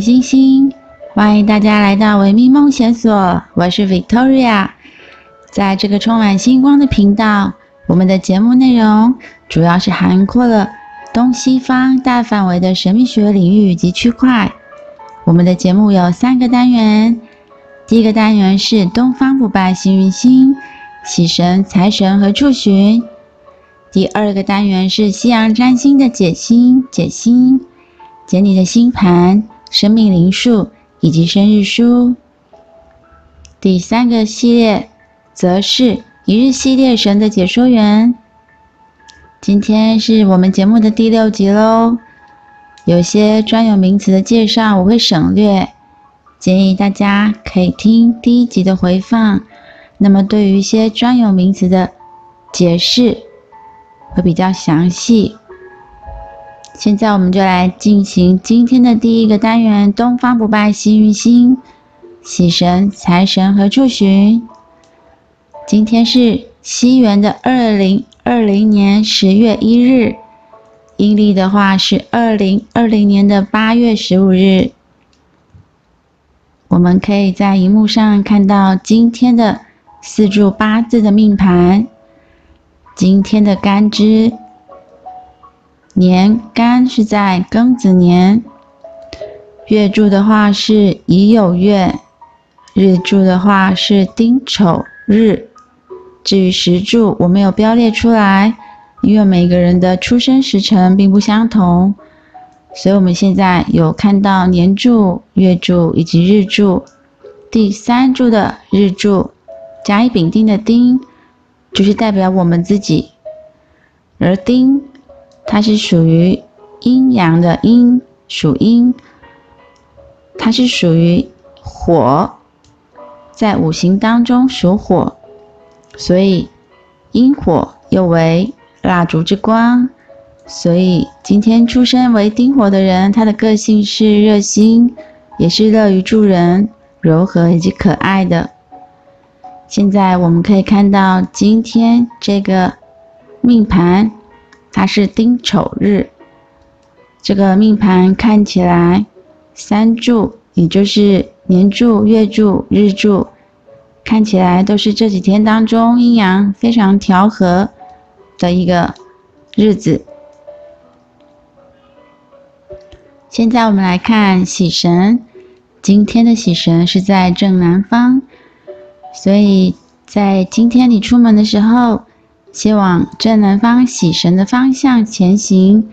星星，欢迎大家来到维密梦想所，我是 Victoria。在这个充满星光的频道，我们的节目内容主要是涵盖了东西方大范围的神秘学领域及区块。我们的节目有三个单元，第一个单元是东方不败幸运星，喜神、财神和处寻。第二个单元是西洋占星的解星、解星，解你的星盘、生命灵数以及生日书。第三个系列则是一日系列神的解说员。今天是我们节目的第六集喽，有些专有名词的介绍我会省略，建议大家可以听第一集的回放。那么对于一些专有名词的解释，会比较详细。现在我们就来进行今天的第一个单元：东方不败幸运星、喜神、财神和处寻。今天是西元的二零二零年十月一日，阴历的话是二零二零年的八月十五日。我们可以在荧幕上看到今天的四柱八字的命盘。今天的干支年干是在庚子年，月柱的话是乙酉月，日柱的话是丁丑日。至于时柱，我没有标列出来，因为每个人的出生时辰并不相同，所以我们现在有看到年柱、月柱以及日柱。第三柱的日柱，甲乙丙丁的丁。就是代表我们自己，而丁，它是属于阴阳的阴，属阴，它是属于火，在五行当中属火，所以阴火又为蜡烛之光，所以今天出生为丁火的人，他的个性是热心，也是乐于助人、柔和以及可爱的。现在我们可以看到，今天这个命盘，它是丁丑日。这个命盘看起来，三柱，也就是年柱、月柱、日柱，看起来都是这几天当中阴阳非常调和的一个日子。现在我们来看喜神，今天的喜神是在正南方。所以在今天你出门的时候，先往正南方喜神的方向前行。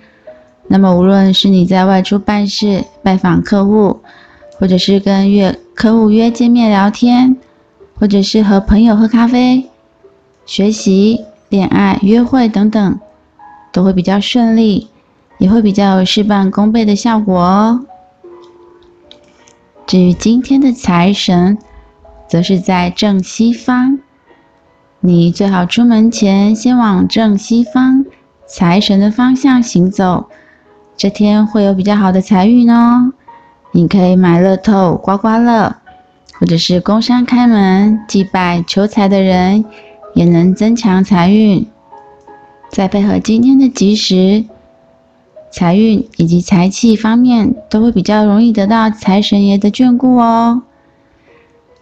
那么，无论是你在外出办事、拜访客户，或者是跟约客户约见面聊天，或者是和朋友喝咖啡、学习、恋爱、约会等等，都会比较顺利，也会比较有事半功倍的效果哦。至于今天的财神，则是在正西方，你最好出门前先往正西方财神的方向行走，这天会有比较好的财运哦。你可以买乐透、刮刮乐，或者是工商开门、祭拜求财的人，也能增强财运。再配合今天的吉时，财运以及财气方面都会比较容易得到财神爷的眷顾哦。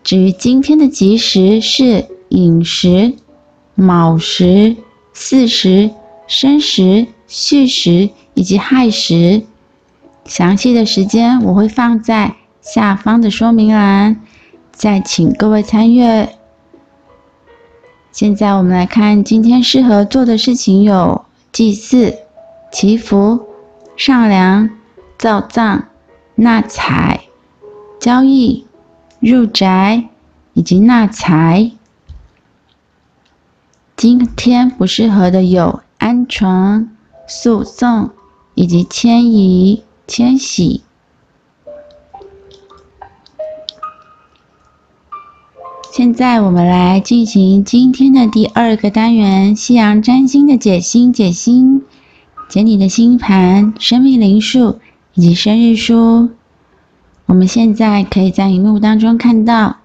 至于今天的吉时是寅时、卯时、巳时、申时、戌时以及亥时，详细的时间我会放在下方的说明栏，再请各位参阅。现在我们来看今天适合做的事情有祭祀、祈福、上梁、造葬、纳财、交易。入宅以及纳财，今天不适合的有安床、诉讼以及迁移、迁徙。现在我们来进行今天的第二个单元——西洋占星的解星、解星，解你的星盘、生命灵数以及生日书。我们现在可以在荧幕当中看到，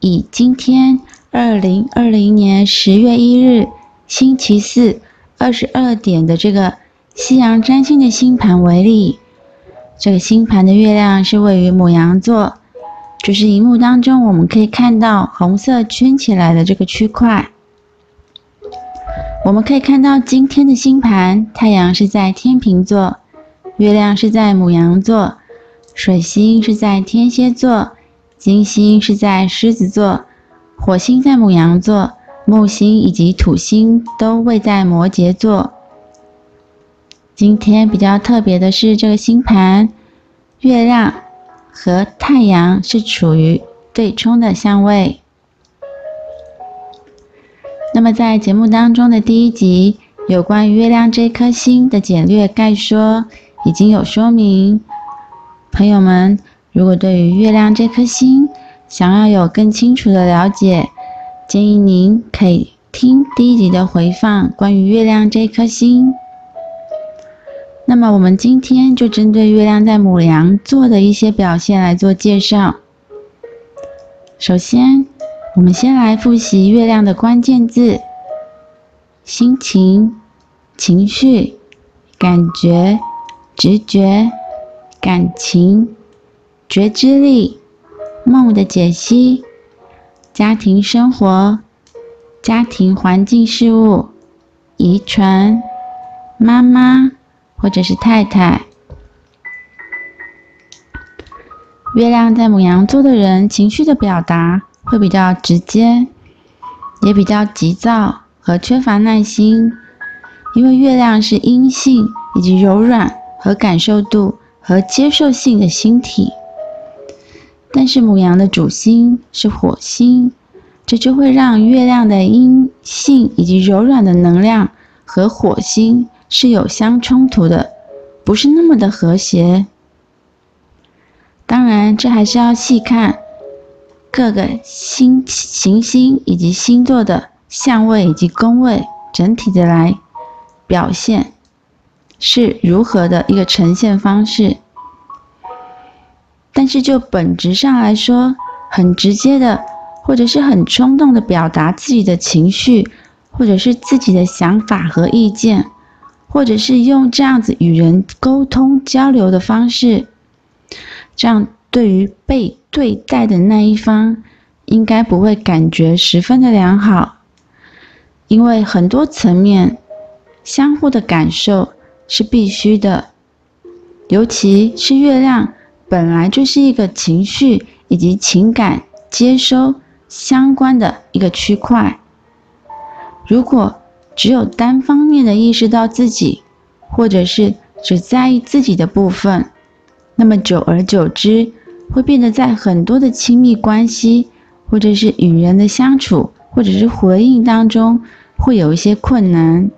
以今天二零二零年十月一日星期四二十二点的这个西洋占星的星盘为例，这个星盘的月亮是位于牡羊座，就是荧幕当中我们可以看到红色圈起来的这个区块。我们可以看到今天的星盘，太阳是在天秤座，月亮是在牡羊座，水星是在天蝎座，金星是在狮子座，火星在牡羊座，木星以及土星都位在摩羯座。今天比较特别的是，这个星盘月亮和太阳是处于对冲的相位。那么在节目当中的第一集，有关于月亮这颗星的简略概说已经有说明。朋友们，如果对于月亮这颗星想要有更清楚的了解，建议您可以听第一集的回放，关于月亮这颗星。那么我们今天就针对月亮在母羊座的一些表现来做介绍。首先，我们先来复习月亮的关键字：心情、情绪、感觉、直觉、感情、觉知力、梦的解析、家庭生活、家庭环境事物、遗传、妈妈。或者是太太，月亮在牡羊座的人，情绪的表达会比较直接，也比较急躁和缺乏耐心，因为月亮是阴性以及柔软和感受度和接受性的星体。但是母羊的主星是火星，这就会让月亮的阴性以及柔软的能量和火星。是有相冲突的，不是那么的和谐。当然，这还是要细看各个星行星以及星座的相位以及宫位，整体的来表现是如何的一个呈现方式。但是就本质上来说，很直接的，或者是很冲动的表达自己的情绪，或者是自己的想法和意见。或者是用这样子与人沟通交流的方式，这样对于被对待的那一方，应该不会感觉十分的良好，因为很多层面相互的感受是必须的，尤其是月亮本来就是一个情绪以及情感接收相关的一个区块，如果。只有单方面的意识到自己，或者是只在意自己的部分，那么久而久之，会变得在很多的亲密关系，或者是与人的相处，或者是回应当中，会有一些困难。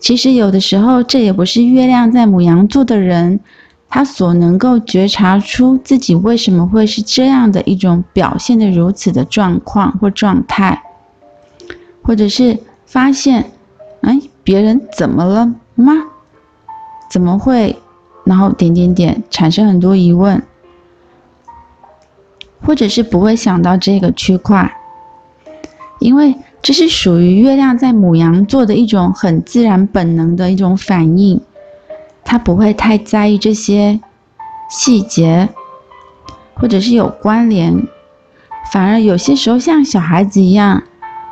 其实有的时候，这也不是月亮在母羊座的人，他所能够觉察出自己为什么会是这样的一种表现的如此的状况或状态，或者是。发现，哎，别人怎么了吗？怎么会？然后点点点，产生很多疑问，或者是不会想到这个区块，因为这是属于月亮在母羊座的一种很自然本能的一种反应，他不会太在意这些细节，或者是有关联，反而有些时候像小孩子一样，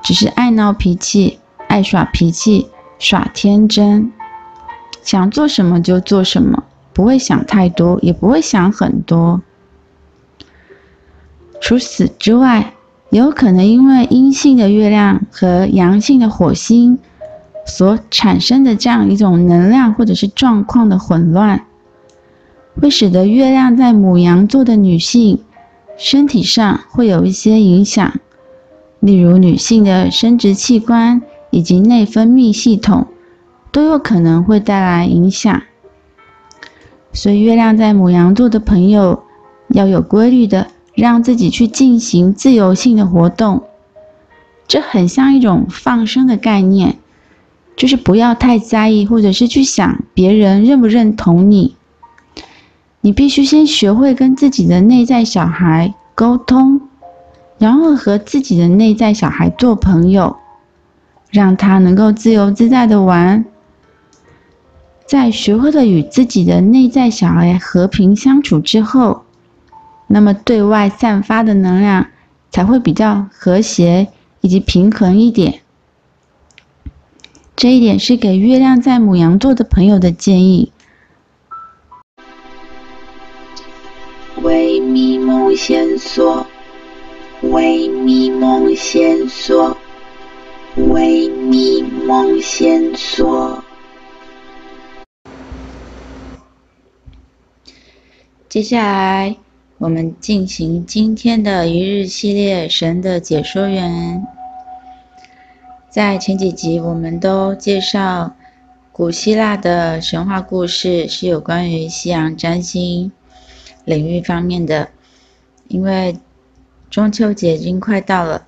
只是爱闹脾气。爱耍脾气、耍天真，想做什么就做什么，不会想太多，也不会想很多。除此之外，有可能因为阴性的月亮和阳性的火星所产生的这样一种能量或者是状况的混乱，会使得月亮在母羊座的女性身体上会有一些影响，例如女性的生殖器官。以及内分泌系统都有可能会带来影响，所以月亮在母羊座的朋友要有规律的让自己去进行自由性的活动，这很像一种放生的概念，就是不要太在意或者是去想别人认不认同你，你必须先学会跟自己的内在小孩沟通，然后和自己的内在小孩做朋友。让他能够自由自在的玩，在学会了与自己的内在小孩和平相处之后，那么对外散发的能量才会比较和谐以及平衡一点。这一点是给月亮在母羊座的朋友的建议。微迷梦线索，微迷梦线索，微迷梦线索。接下来，我们进行今天的一日系列神的解说员。在前几集，我们都介绍古希腊的神话故事，是有关于西洋占星领域方面的。因为中秋节已经快到了，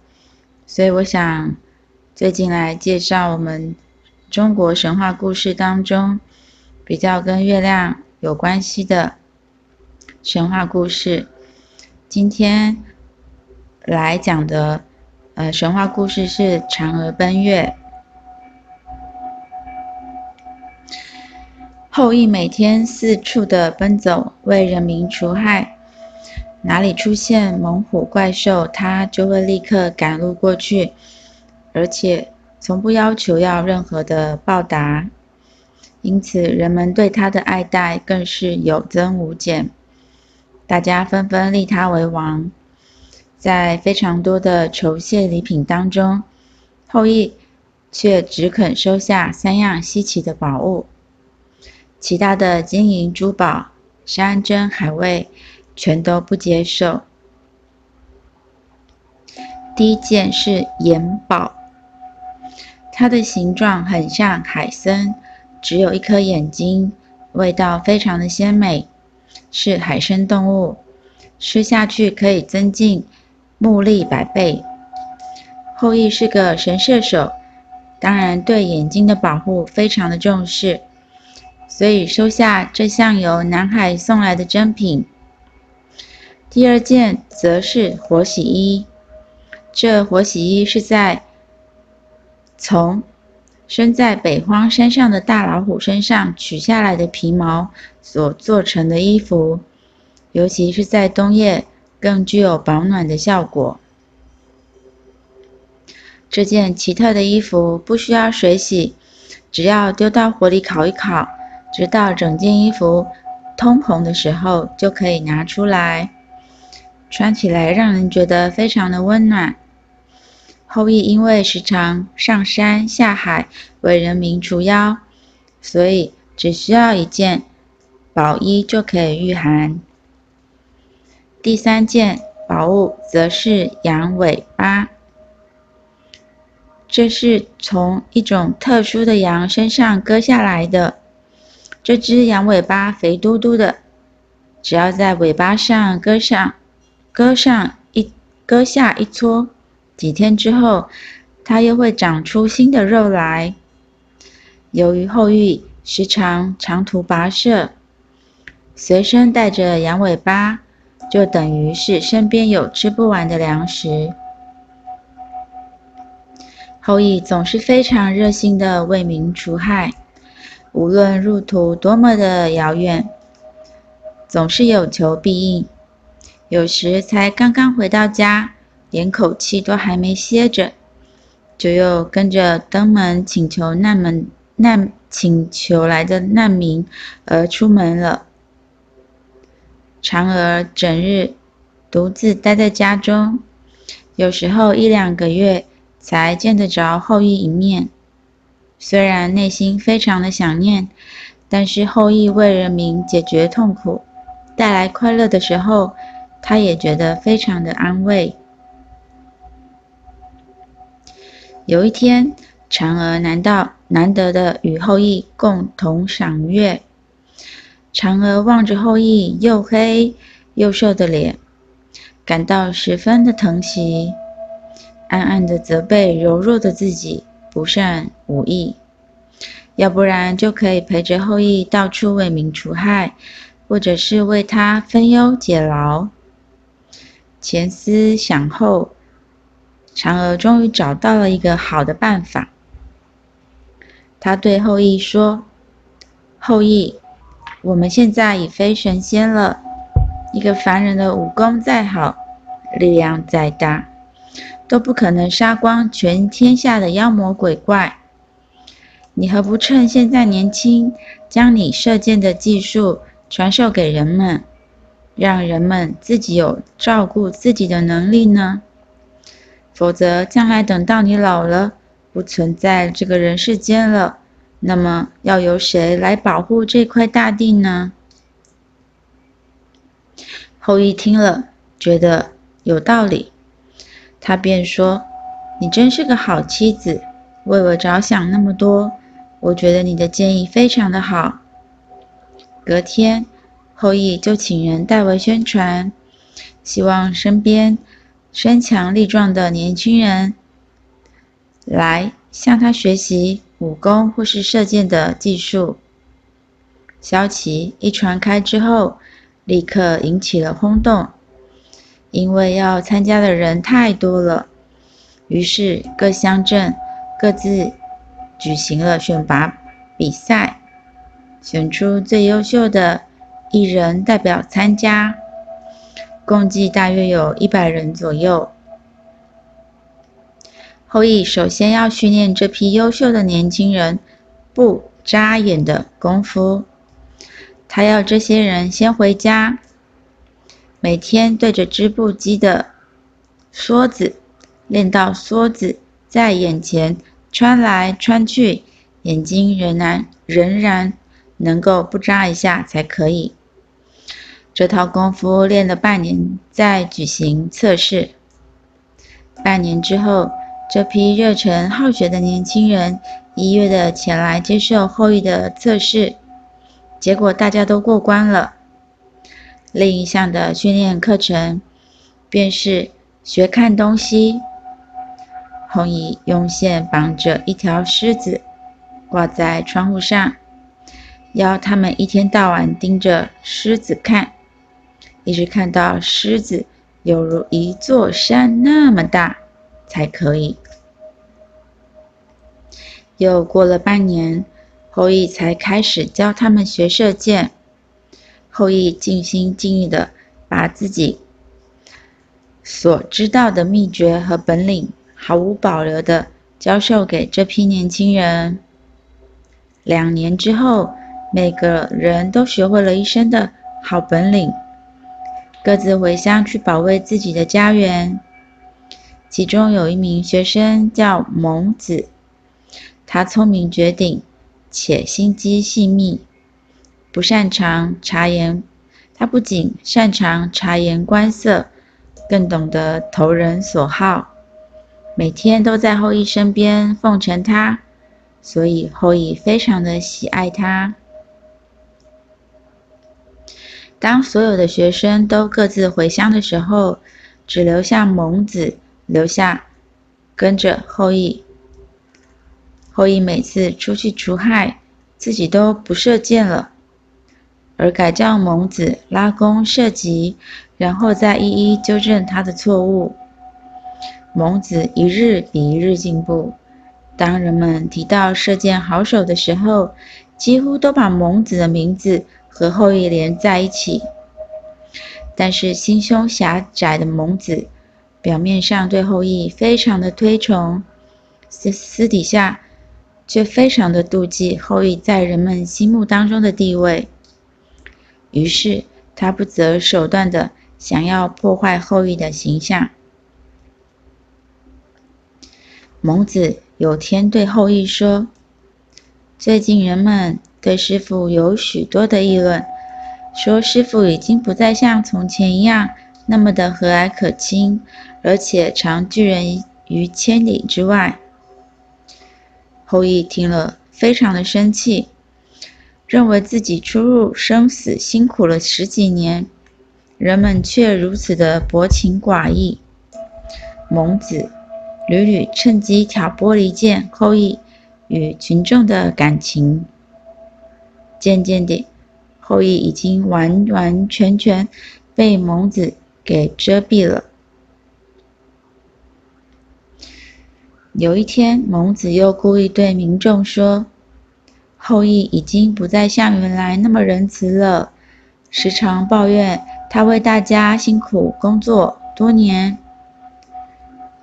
所以我想最近来介绍我们中国神话故事当中比较跟月亮有关系的。神话故事，今天来讲的呃神话故事是嫦娥奔月。后羿每天四处的奔走，为人民除害，哪里出现猛虎怪兽，他就会立刻赶路过去，而且从不要求要任何的报答，因此人们对他的爱戴更是有增无减。大家纷纷立他为王，在非常多的酬谢礼品当中，后羿却只肯收下三样稀奇的宝物，其他的金银珠宝、山珍海味全都不接受。第一件是盐宝，它的形状很像海参，只有一颗眼睛，味道非常的鲜美。是海参动物，吃下去可以增进目力百倍。后羿是个神射手，当然对眼睛的保护非常的重视，所以收下这项由南海送来的珍品。第二件则是活洗衣，这活洗衣是在从生在北荒山上的大老虎身上取下来的皮毛所做成的衣服，尤其是在冬夜更具有保暖的效果。这件奇特的衣服不需要水洗，只要丢到火里烤一烤，直到整件衣服通红的时候就可以拿出来，穿起来让人觉得非常的温暖。后羿因为时常上山下海为人民除妖，所以只需要一件宝衣就可以御寒。第三件宝物则是羊尾巴，这是从一种特殊的羊身上割下来的。这只羊尾巴肥嘟嘟的，只要在尾巴上割上割上一割下一撮。几天之后，它又会长出新的肉来。由于后羿时常长途跋涉，随身带着羊尾巴，就等于是身边有吃不完的粮食。后羿总是非常热心的为民除害，无论路途多么的遥远，总是有求必应。有时才刚刚回到家。连口气都还没歇着，就又跟着登门请求难门难请求来的难民而出门了。嫦娥整日独自待在家中，有时候一两个月才见得着后羿一面。虽然内心非常的想念，但是后羿为人民解决痛苦、带来快乐的时候，他也觉得非常的安慰。有一天，嫦娥难道难得的与后羿共同赏月。嫦娥望着后羿又黑又瘦的脸，感到十分的疼惜，暗暗的责备柔弱的自己不善武艺，要不然就可以陪着后羿到处为民除害，或者是为他分忧解劳。前思想后。嫦娥终于找到了一个好的办法。她对后羿说：“后羿，我们现在已非神仙了。一个凡人的武功再好，力量再大，都不可能杀光全天下的妖魔鬼怪。你何不趁现在年轻，将你射箭的技术传授给人们，让人们自己有照顾自己的能力呢？否则，将来等到你老了，不存在这个人世间了，那么要由谁来保护这块大地呢？后羿听了，觉得有道理，他便说：“你真是个好妻子，为我着想那么多。我觉得你的建议非常的好。”隔天，后羿就请人代为宣传，希望身边身强力壮的年轻人来向他学习武功或是射箭的技术。消息一传开之后，立刻引起了轰动，因为要参加的人太多了，于是各乡镇各自举行了选拔比赛，选出最优秀的一人代表参加，共计大约有一百人左右。后羿首先要训练这批优秀的年轻人不眨眼的功夫。他要这些人先回家，每天对着织布机的梭子练到梭子在眼前穿来穿去，眼睛仍然仍然能够不眨一下才可以。这套功夫练了半年，再举行测试。半年之后，这批热忱好学的年轻人一跃的前来接受后羿的测试。结果大家都过关了。另一项的训练课程便是学看东西。后羿用线绑着一条狮子，挂在窗户上，要他们一天到晚盯着狮子看，一直看到狮子犹如一座山那么大才可以。又过了半年。后羿才开始教他们学射箭。后羿尽心尽力的把自己所知道的秘诀和本领毫无保留的教授给这批年轻人。两年之后，每个人都学会了一身的好本领，各自回乡去保卫自己的家园。其中有一名学生叫蒙子，他聪明绝顶。且心机细密，不擅长察言。他不仅擅长察言观色，更懂得投人所好。每天都在后羿身边奉承他，所以后羿非常的喜爱他。当所有的学生都各自回乡的时候，只留下蒙子留下跟着后羿。后羿每次出去除害，自己都不射箭了，而改叫蒙子拉弓射戟，然后再一一纠正他的错误。蒙子一日比一日进步。当人们提到射箭好手的时候，几乎都把蒙子的名字和后羿连在一起。但是心胸狭窄的蒙子，表面上对后羿非常的推崇，私私底下，却非常的妒忌后羿在人们心目当中的地位，于是他不择手段的想要破坏后羿的形象。蒙子有天对后羿说：“最近人们对师傅有许多的议论，说师傅已经不再像从前一样那么的和蔼可亲，而且常拒人于千里之外。”后羿听了，非常的生气，认为自己出入生死辛苦了十几年，人们却如此的薄情寡义。蒙子屡屡趁机挑拨离间后羿与群众的感情。渐渐的，后羿已经完完全全被蒙子给遮蔽了。有一天，蒙子又故意对民众说：“后羿已经不再像原来那么仁慈了，时常抱怨他为大家辛苦工作多年，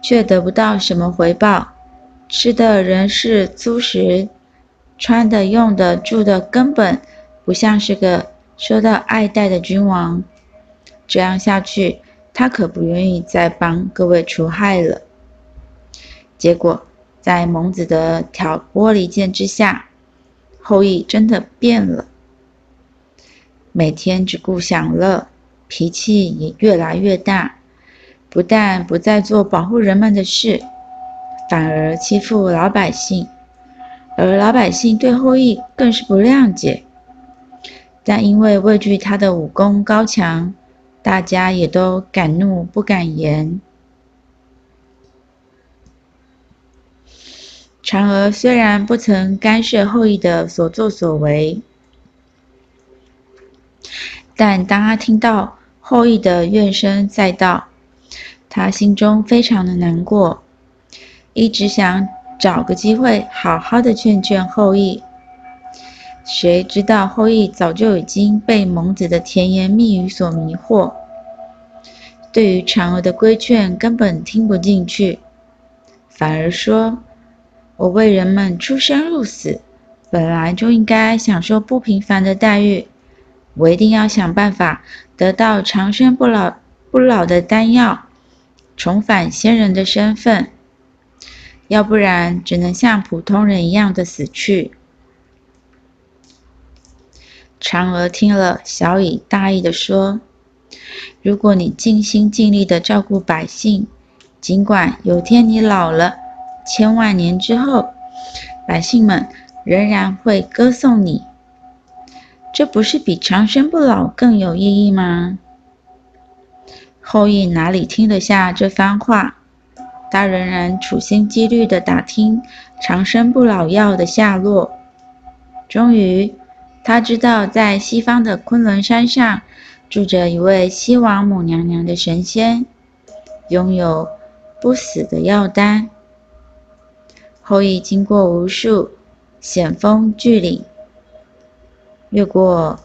却得不到什么回报，吃的仍是粗食，穿的、用的、住的，根本不像是个受到爱戴的君王。这样下去，他可不愿意再帮各位除害了。结果，在蒙子的挑拨离间之下，后羿真的变了，每天只顾享乐，脾气也越来越大。不但不再做保护人们的事，反而欺负老百姓，而老百姓对后羿更是不谅解。但因为畏惧他的武功高强，大家也都敢怒不敢言。嫦娥虽然不曾干涉后羿的所作所为，但当他听到后羿的怨声载道，他心中非常的难过，一直想找个机会好好的劝劝后羿。谁知道后羿早就已经被蒙子的甜言蜜语所迷惑，对于嫦娥的规劝根本听不进去，反而说。我为人们出生入死，本来就应该享受不平凡的待遇。我一定要想办法得到长生不老不老的丹药，重返仙人的身份。要不然，只能像普通人一样的死去。嫦娥听了，小以大意地说：“如果你尽心尽力地照顾百姓，尽管有天你老了。”千万年之后，百姓们仍然会歌颂你，这不是比长生不老更有意义吗？后羿哪里听得下这番话？他仍然处心积虑地打听长生不老药的下落。终于，他知道在西方的昆仑山上住着一位西王母娘娘的神仙，拥有不死的药丹。后羿经过无数险峰巨岭，越过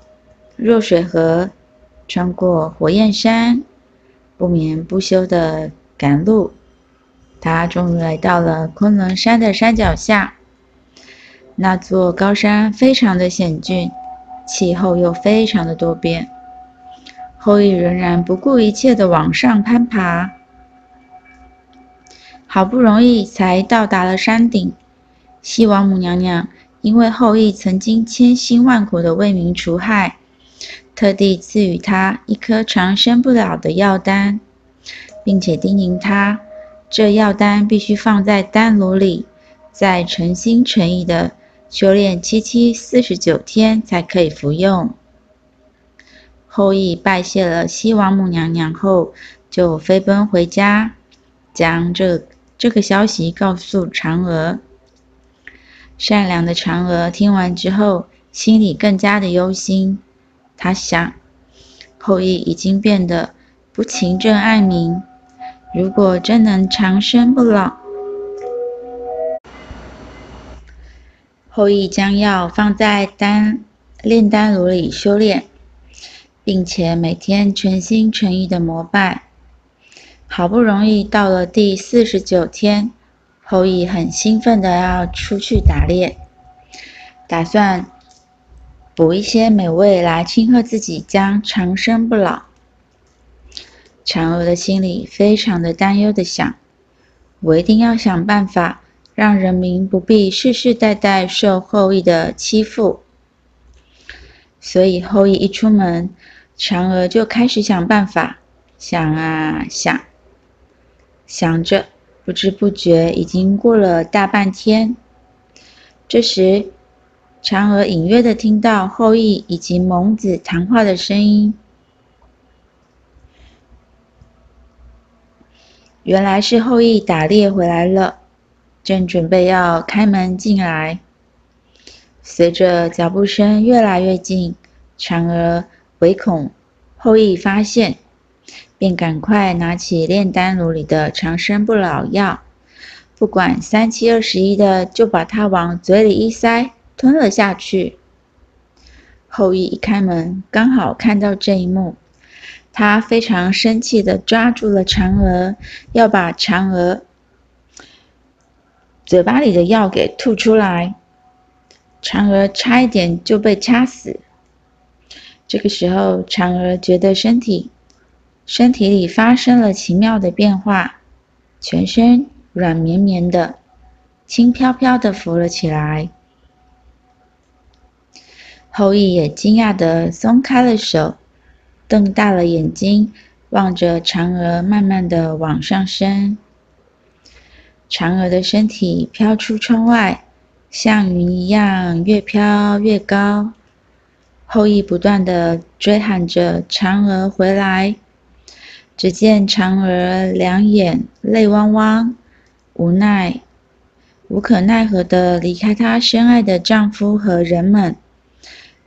弱水河，穿过火焰山，不眠不休地赶路。他终于来到了昆仑山的山脚下。那座高山非常的险峻，气候又非常的多变。后羿仍然不顾一切地往上攀爬。好不容易才到达了山顶，西王母娘娘因为后羿曾经千辛万苦的为民除害，特地赐予他一颗长生不老的药丹，并且叮咛他，这药丹必须放在丹炉里，再诚心诚意的修炼七七四十九天才可以服用。后羿拜谢了西王母娘娘后，就飞奔回家，将这。这个消息告诉嫦娥。善良的嫦娥听完之后，心里更加的忧心。她想，后羿已经变得不勤政爱民，如果真能长生不老，后羿将药放在丹炼丹炉里修炼，并且每天全心全意的膜拜。好不容易到了第四十九天，后羿很兴奋的要出去打猎，打算捕一些美味来庆贺自己将长生不老。嫦娥的心里非常的担忧的想：我一定要想办法让人民不必世世代代受后羿的欺负。所以后羿一出门，嫦娥就开始想办法，想啊想。想着，不知不觉已经过了大半天。这时，嫦娥隐约的听到后羿以及蒙子谈话的声音，原来是后羿打猎回来了，正准备要开门进来。随着脚步声越来越近，嫦娥唯恐后羿发现。便赶快拿起炼丹炉里的长生不老药，不管三七二十一的就把它往嘴里一塞，吞了下去。后羿一开门，刚好看到这一幕，他非常生气地抓住了嫦娥，要把嫦娥嘴巴里的药给吐出来。嫦娥差一点就被掐死。这个时候，嫦娥觉得身体身体里发生了奇妙的变化，全身软绵绵的，轻飘飘的浮了起来。后羿也惊讶的松开了手，瞪大了眼睛望着嫦娥，慢慢的往上升。嫦娥的身体飘出窗外，像云一样越飘越高。后羿不断地追喊着：“嫦娥回来！”只见嫦娥两眼泪汪汪，无奈、无可奈何地离开她深爱的丈夫和人们。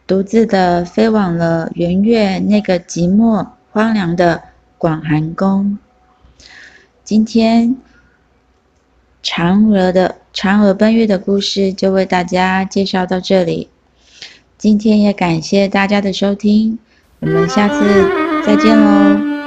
独自的飞往了圆月那个寂寞荒凉的广寒宫。今天嫦娥的嫦娥奔月的故事就为大家介绍到这里。今天也感谢大家的收听，我们下次再见喽。